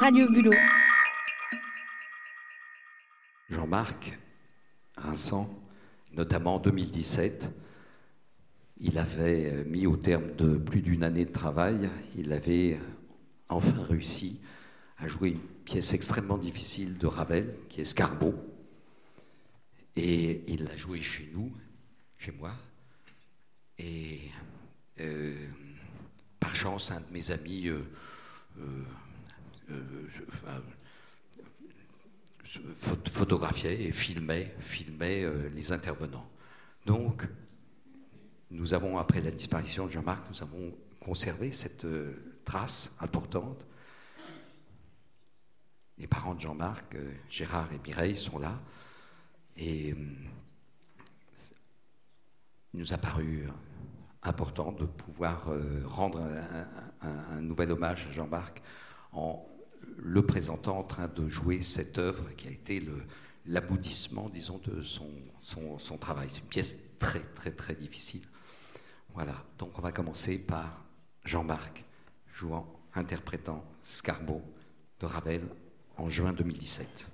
Radio Bulot. Jean-Marc Vincent, notamment en 2017, il avait euh, mis au terme de plus d'une année de travail, il avait enfin réussi à jouer une pièce extrêmement difficile de Ravel, qui est Scarbo. Et il l'a joué chez nous, chez moi. Et euh, par chance, un de mes amis euh, photographiait et filmait, filmait les intervenants. Donc, nous avons, après la disparition de Jean-Marc, nous avons conservé cette euh, trace importante. Les parents de Jean-Marc, euh, Gérard et Mireille, sont là. Et euh, il nous a paru important de pouvoir rendre un, nouvel hommage à Jean-Marc en le présentant en train de jouer cette œuvre qui a été l'aboutissement, disons, de son, travail. C'est une pièce très, très, très difficile. Voilà, donc on va commencer par Jean-Marc jouant, interprétant Scarbo de Ravel en juin 2017.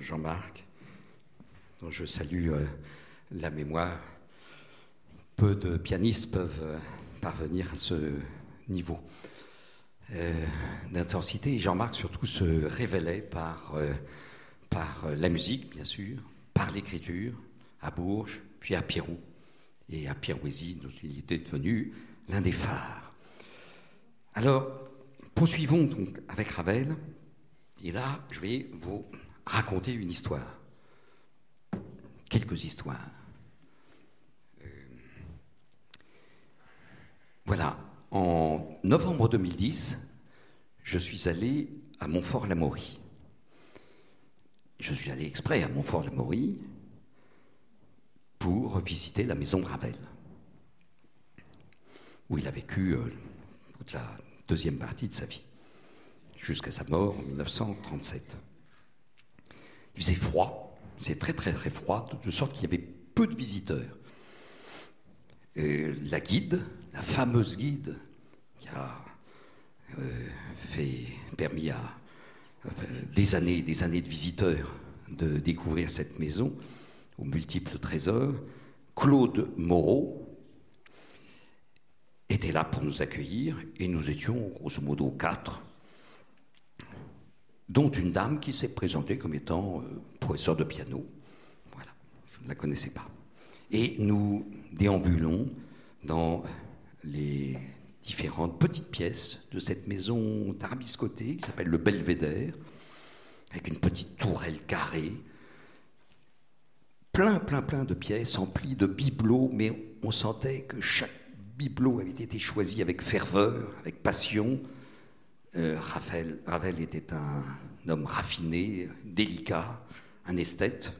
Jean-Marc, dont je salue euh, la mémoire. Peu de pianistes peuvent euh, parvenir à ce niveau euh, d'intensité. Jean-Marc, surtout, se révélait par, la musique, bien sûr, par l'écriture, à Bourges, puis à Pirou, et à Pirouésie, dont il était devenu l'un des phares. Alors, poursuivons donc avec Ravel. Et là, je vais vous raconter une histoire. Quelques histoires. Euh, voilà, en novembre 2010, je suis allé à Montfort-l'Amaury. Je suis allé exprès à Montfort-l'Amaury pour visiter la maison Ravel, où il a vécu euh, toute la deuxième partie de sa vie jusqu'à sa mort en 1937. Faisait froid, c'est très très très froid, de sorte qu'il y avait peu de visiteurs. la guide, la fameuse guide qui a euh, permis à euh, des années et des années de visiteurs de découvrir cette maison aux multiples trésors, Claude Moreau, était là pour nous accueillir et nous étions grosso modo quatre dont une dame qui s'est présentée comme étant euh, professeur de piano. Voilà, je ne la connaissais pas. Et nous déambulons dans les différentes petites pièces de cette maison tarabiscotée qui s'appelle le Belvédère, avec une petite tourelle carrée, plein, plein, plein de pièces emplies de bibelots, mais on sentait que chaque bibelot avait été choisi avec ferveur, avec passion, euh, Ravel, était un, homme raffiné, délicat, un esthète.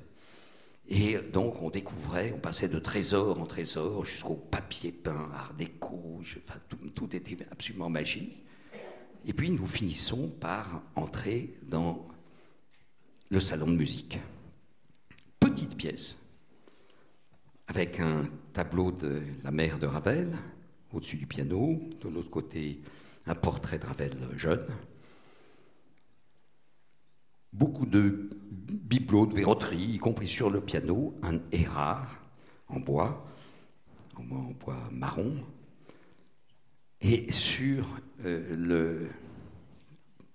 Et donc on découvrait, on passait de trésor en trésor jusqu'au papier peint, art déco, tout, était absolument magique. Et puis nous finissons par entrer dans le salon de musique. Petite pièce, avec un tableau de la mère de Ravel au-dessus du piano, de l'autre côté un portrait de Ravel jeune. Beaucoup de bibelots, de verroterie, y compris sur le piano, un Erard en bois, en bois marron. Et sur euh, le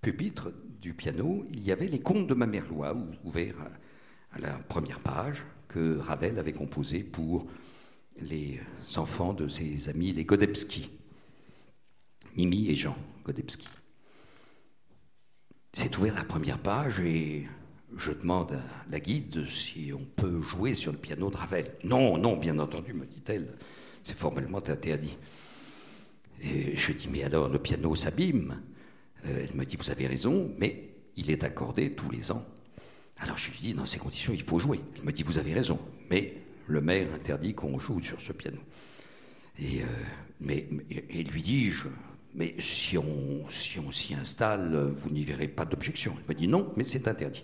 pupitre du piano, il y avait les contes de Mamerlois, ouverts à la première page, que Ravel avait composé pour les enfants de ses amis, les Godebski. Mimi et Jean Godebski. C'est ouvert la première page et je demande à la guide si on peut jouer sur le piano de Ravel. Non, non, bien entendu, me dit-elle, c'est formellement interdit. Et je dis, mais alors le piano s'abîme euh, Elle me dit, vous avez raison, mais il est accordé tous les ans. Alors je lui dis, dans ces conditions, il faut jouer. Elle me dit, vous avez raison, mais le maire interdit qu'on joue sur ce piano. Et, euh, lui dis-je, mais si on s'y on installe, vous n'y verrez pas d'objection. Il me dit non, mais c'est interdit.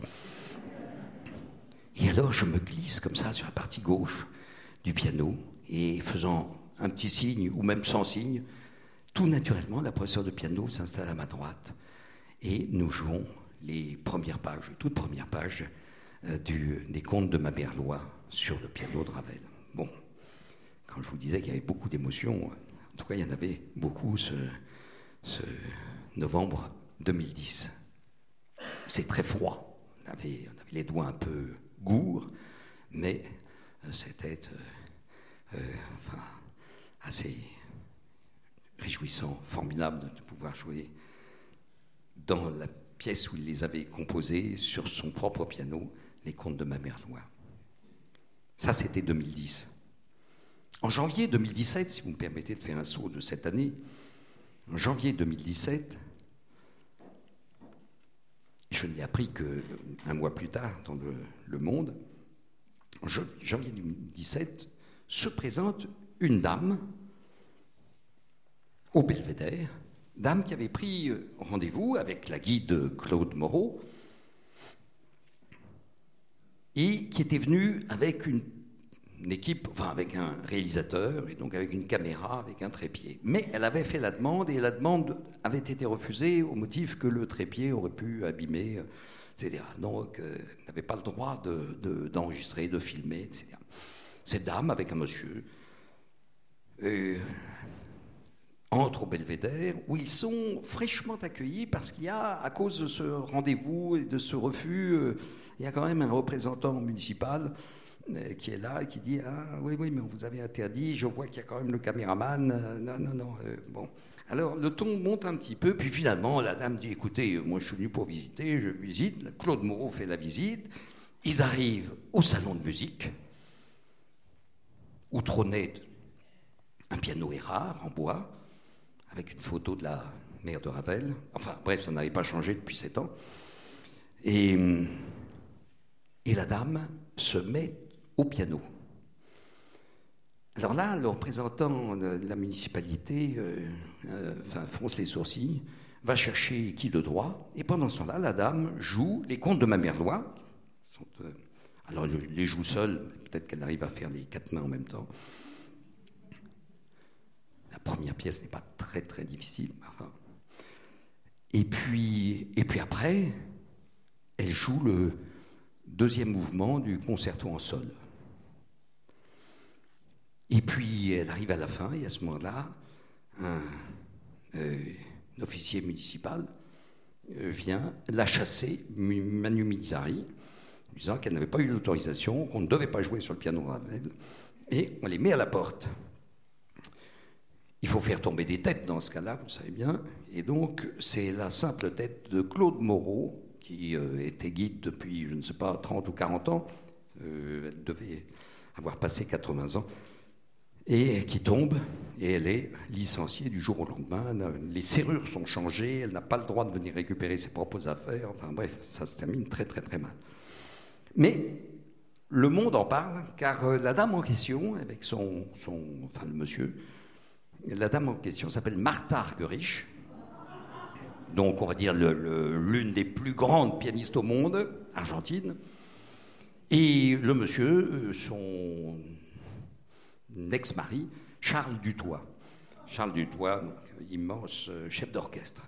Et alors je me glisse comme ça sur la partie gauche du piano et faisant un petit signe ou même sans signe, tout naturellement, la professeure de piano s'installe à ma droite et nous jouons les premières pages, toutes premières pages euh, du, des contes de ma Merlois sur le piano de Ravel. Bon, quand je vous disais qu'il y avait beaucoup d'émotions, en tout cas il y en avait beaucoup ce, ce novembre 2010. C'est très froid. On avait, les doigts un peu gourds, mais euh, c'était euh, euh, assez réjouissant, formidable de pouvoir jouer dans la pièce où il les avait composés sur son propre piano, les contes de ma mère Loire. Ça, c'était 2010. En janvier 2017, si vous me permettez de faire un saut de cette année, en janvier 2017, je ne l'ai appris qu'un mois plus tard dans le, Monde, en janvier 2017, se présente une dame au Belvédère, dame qui avait pris rendez-vous avec la guide Claude Moreau et qui était venue avec une une équipe, enfin avec un réalisateur, et donc avec une caméra, avec un trépied. Mais elle avait fait la demande, et la demande avait été refusée au motif que le trépied aurait pu abîmer etc. Donc, euh, n'avait pas le droit d'enregistrer, de, de, filmer, etc. Cette dame, avec un monsieur, euh, entre au belvédère, où ils sont fraîchement accueillis parce qu'il y a, à cause de ce rendez-vous et de ce refus, euh, il y a quand même un représentant municipal euh, qui est là et qui dit Ah oui, oui, mais vous avez interdit, je vois qu'il y a quand même le caméraman. Euh, non, non, non. bon. Alors le ton monte un petit peu, puis finalement la dame dit Écoutez, moi je suis venu pour visiter, je visite. Claude Moreau fait la visite. Ils arrivent au salon de musique, où trônait un piano rare en bois avec une photo de la mère de Ravel. Enfin, bref, ça n'avait pas changé depuis sept ans. Et, et la dame se met au piano. Alors là, le représentant de la municipalité euh, euh, enfin, fronce les sourcils, va chercher qui de droit, et pendant ce temps-là, la dame joue les contes de ma mère loi. Euh, alors, elle les joue seule, peut-être qu'elle arrive à faire les quatre mains en même temps. La première pièce n'est pas très très difficile. Et, puis, et puis après, elle joue le deuxième mouvement du concerto en sol. Et puis elle arrive à la fin, et à ce moment-là, un, euh, officier municipal euh, vient la chasser manu militari, disant qu'elle n'avait pas eu l'autorisation, qu'on ne devait pas jouer sur le piano Ravel, et on les met à la porte. Il faut faire tomber des têtes dans ce cas-là, vous savez bien. Et donc, c'est la simple tête de Claude Moreau, qui euh, était guide depuis, je ne sais pas, 30 ou 40 ans. Elle devait avoir passé 80 ans. Et qui tombe, et elle est licenciée du jour au lendemain. Les serrures sont changées, elle n'a pas le droit de venir récupérer ses propres affaires. Enfin bref, ça se termine très très très mal. Mais le monde en parle, car euh, la dame en question, avec son, son enfin le monsieur, la dame en question s'appelle Martha Argerich. Donc, on va dire l'une des plus grandes pianistes au monde, argentine. Et le monsieur, euh, son ex-mari, Charles Dutoit. Charles Dutoit, immense euh, chef d'orchestre.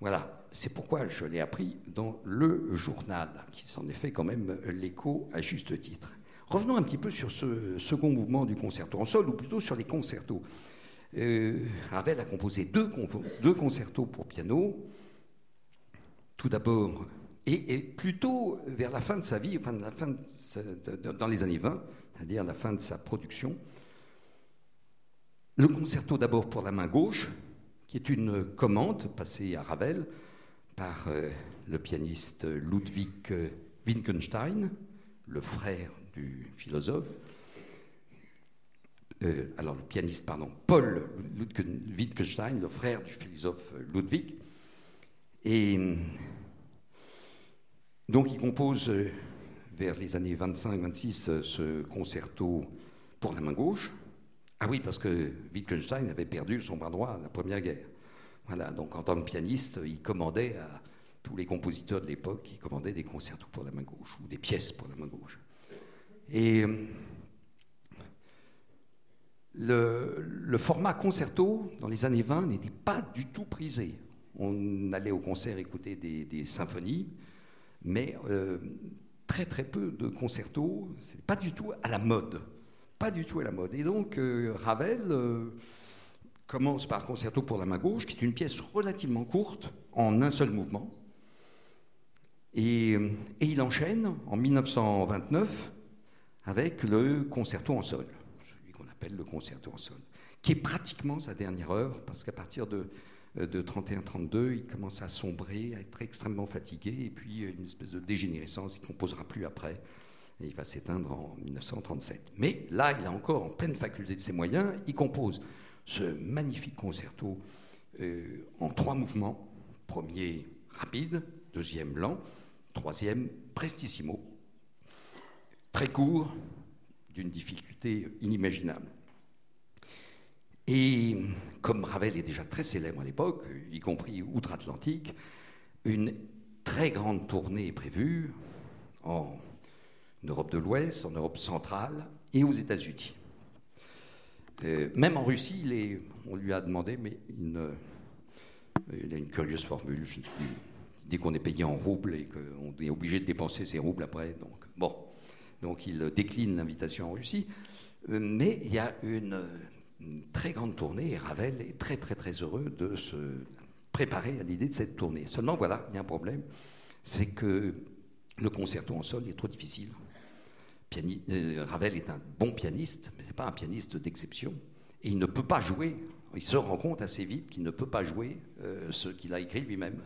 Voilà, c'est pourquoi je l'ai appris dans le journal, qui s'en est fait quand même l'écho à juste titre. Revenons un petit peu sur ce second mouvement du concerto en sol, ou plutôt sur les concertos. Euh, Ravel a composé deux, deux, concertos pour piano. Tout d'abord, et, plutôt vers la fin de sa vie, enfin, dans les années 20, c'est-à-dire la fin de sa production, le concerto d'abord pour la main gauche, qui est une commande passée à Ravel par euh, le pianiste Ludwig Wittgenstein, le frère du philosophe, euh, alors le pianiste, pardon, Paul Wittgenstein, le frère du philosophe Ludwig. Et donc il compose euh, vers les années 25-26 euh, ce concerto pour la main gauche. Ah oui, parce que Wittgenstein avait perdu son bras droit à la Première Guerre. Voilà, donc en tant que pianiste, il commandait à tous les compositeurs de l'époque, il commandait des concertos pour la main gauche ou des pièces pour la main gauche. Et le, format concerto dans les années 20 n'était pas du tout prisé. On allait au concert écouter des, symphonies, mais euh, très très peu de concertos. C'est pas du tout à la mode, pas du tout à la mode. Et donc euh, Ravel euh, commence par concerto pour la main gauche, qui est une pièce relativement courte en un seul mouvement. et il enchaîne en 1929 avec le concerto en sol le concerto en sol, qui est pratiquement sa dernière œuvre, parce qu'à partir de, euh, de 31-32, il commence à sombrer, à être extrêmement fatigué, et puis une espèce de dégénérescence, il ne composera plus après, et il va s'éteindre en 1937. Mais là, il a encore en pleine faculté de ses moyens, il compose ce magnifique concerto euh, en trois mouvements. Premier rapide, deuxième lent, troisième prestissimo. Très court, d'une difficulté inimaginable. Et comme Ravel est déjà très célèbre à l'époque, y compris outre-Atlantique, une très grande tournée est prévue en Europe de l'Ouest, en Europe centrale et aux États-Unis. Euh, même en Russie, on lui a demandé, mais il, a une curieuse formule, je ne sais plus, dit qu'on est payé en roubles et qu'on est obligé de dépenser ses roubles après. Donc, bon. Donc il décline l'invitation en Russie. Euh, mais il y a une, très grande tournée et Ravel est très très très heureux de se préparer à l'idée de cette tournée. Seulement voilà, il y a un problème, c'est que le concerto en sol est trop difficile. Euh, Ravel est un bon pianiste, mais ce n'est pas un pianiste d'exception. Et il ne peut pas jouer, il se rend compte assez vite qu'il ne peut pas jouer euh, ce qu'il a écrit lui-même.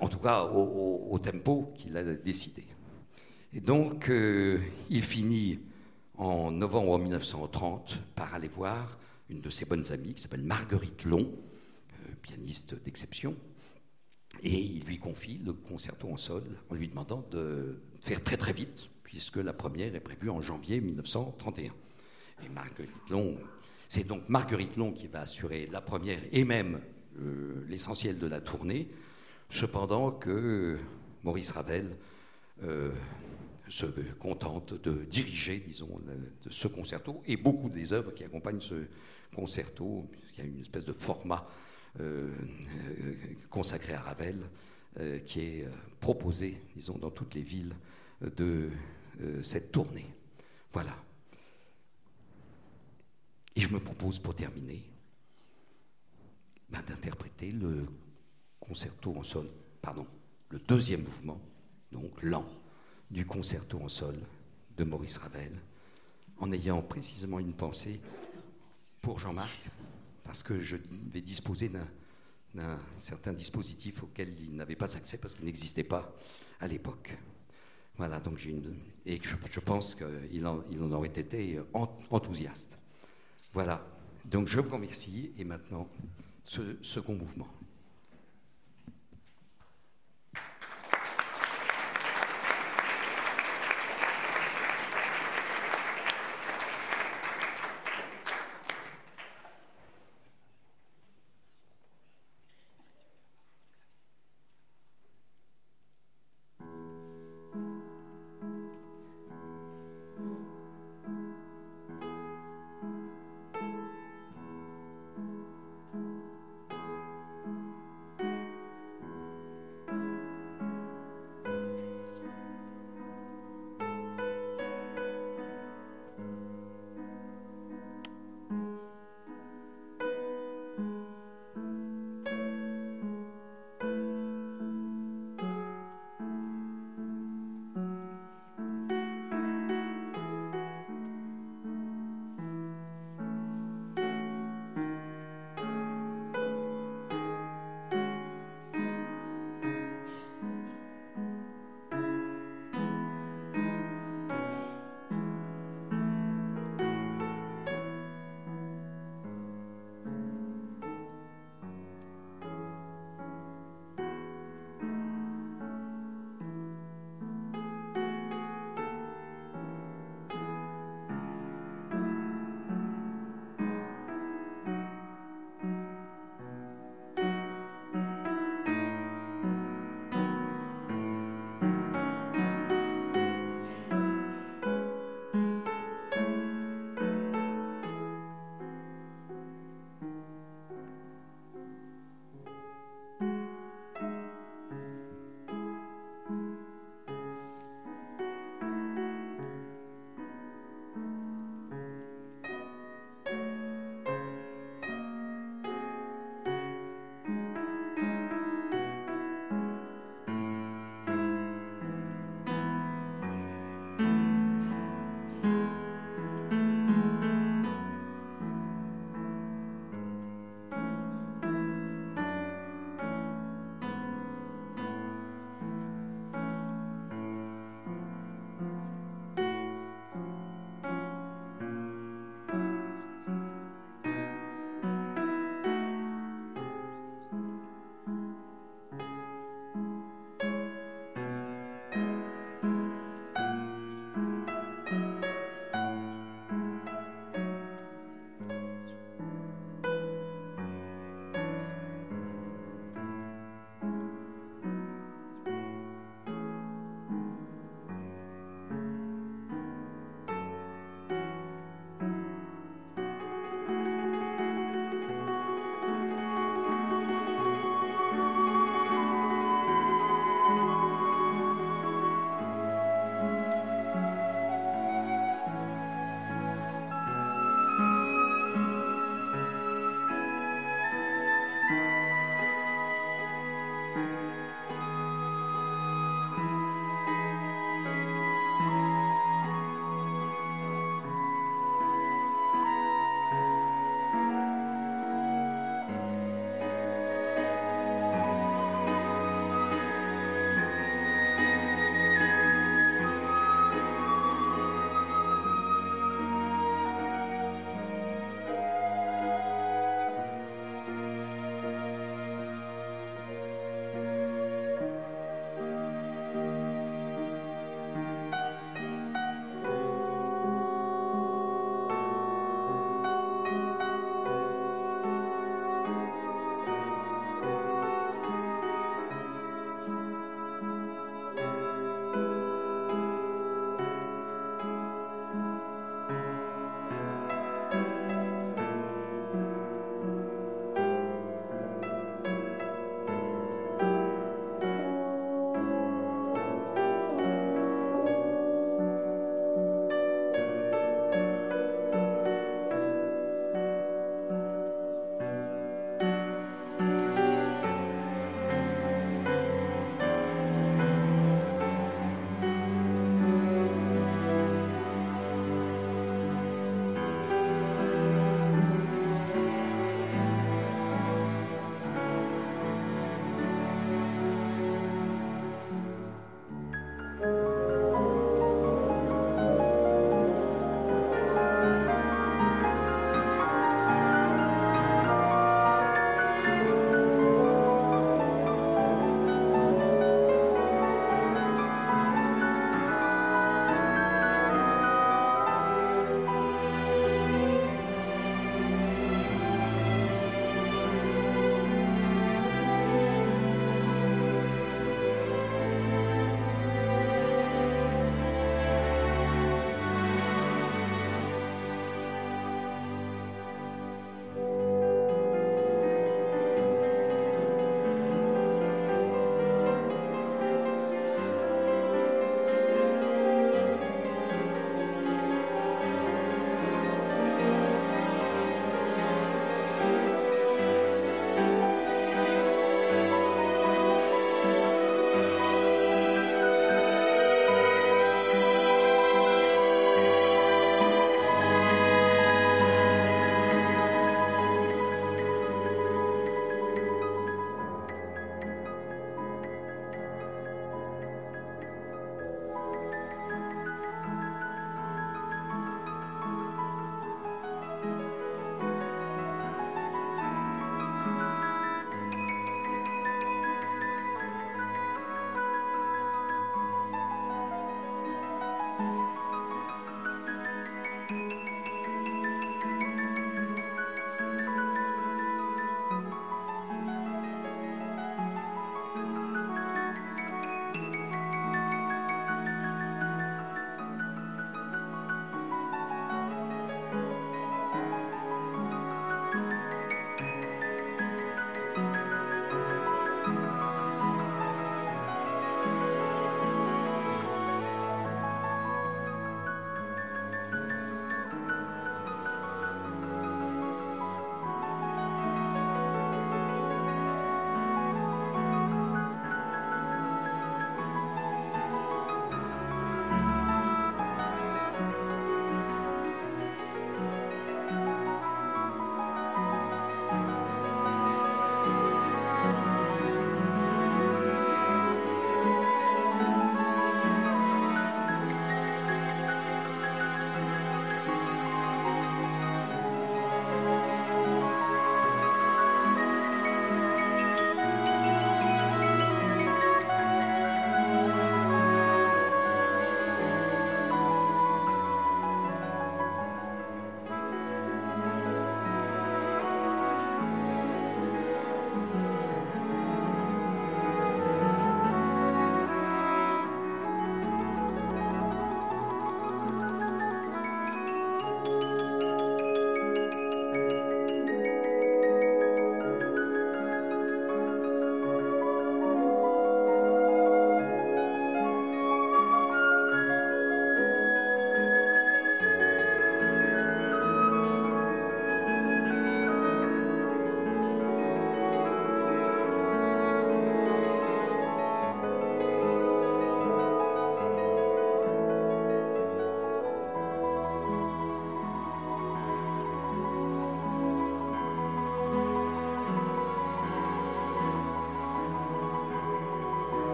en tout cas, au tempo qu'il a décidé. Et donc, euh, il finit en novembre 1930 par aller voir une de ses bonnes amies qui s'appelle Marguerite Long, euh, pianiste d'exception, et il lui confie le concerto en sol en lui demandant de faire très très vite, puisque la première est prévue en janvier 1931. Et Marguerite Long, c'est donc Marguerite Long qui va assurer la première et même euh, l'essentiel de la tournée, cependant que Maurice Ravel se contente de diriger, disons, ce concerto et beaucoup des œuvres qui accompagnent ce concerto. Il y a une espèce de format euh, euh, consacré à Ravel euh, qui est proposé, disons, dans toutes les villes de cette tournée. Voilà. Et je me propose, pour terminer, ben, d'interpréter le concerto en sol, pardon, le deuxième mouvement, donc lent du concerto en sol de Maurice Ravel, en ayant précisément une pensée pour Jean-Marc, parce que je vais disposer d'un certain dispositif auquel il n'avait pas accès parce qu'il n'existait pas à l'époque. Voilà, donc j'ai une. Et je, pense qu'il en, il en, aurait été enthousiaste. Voilà, donc je vous remercie et maintenant ce second mouvement.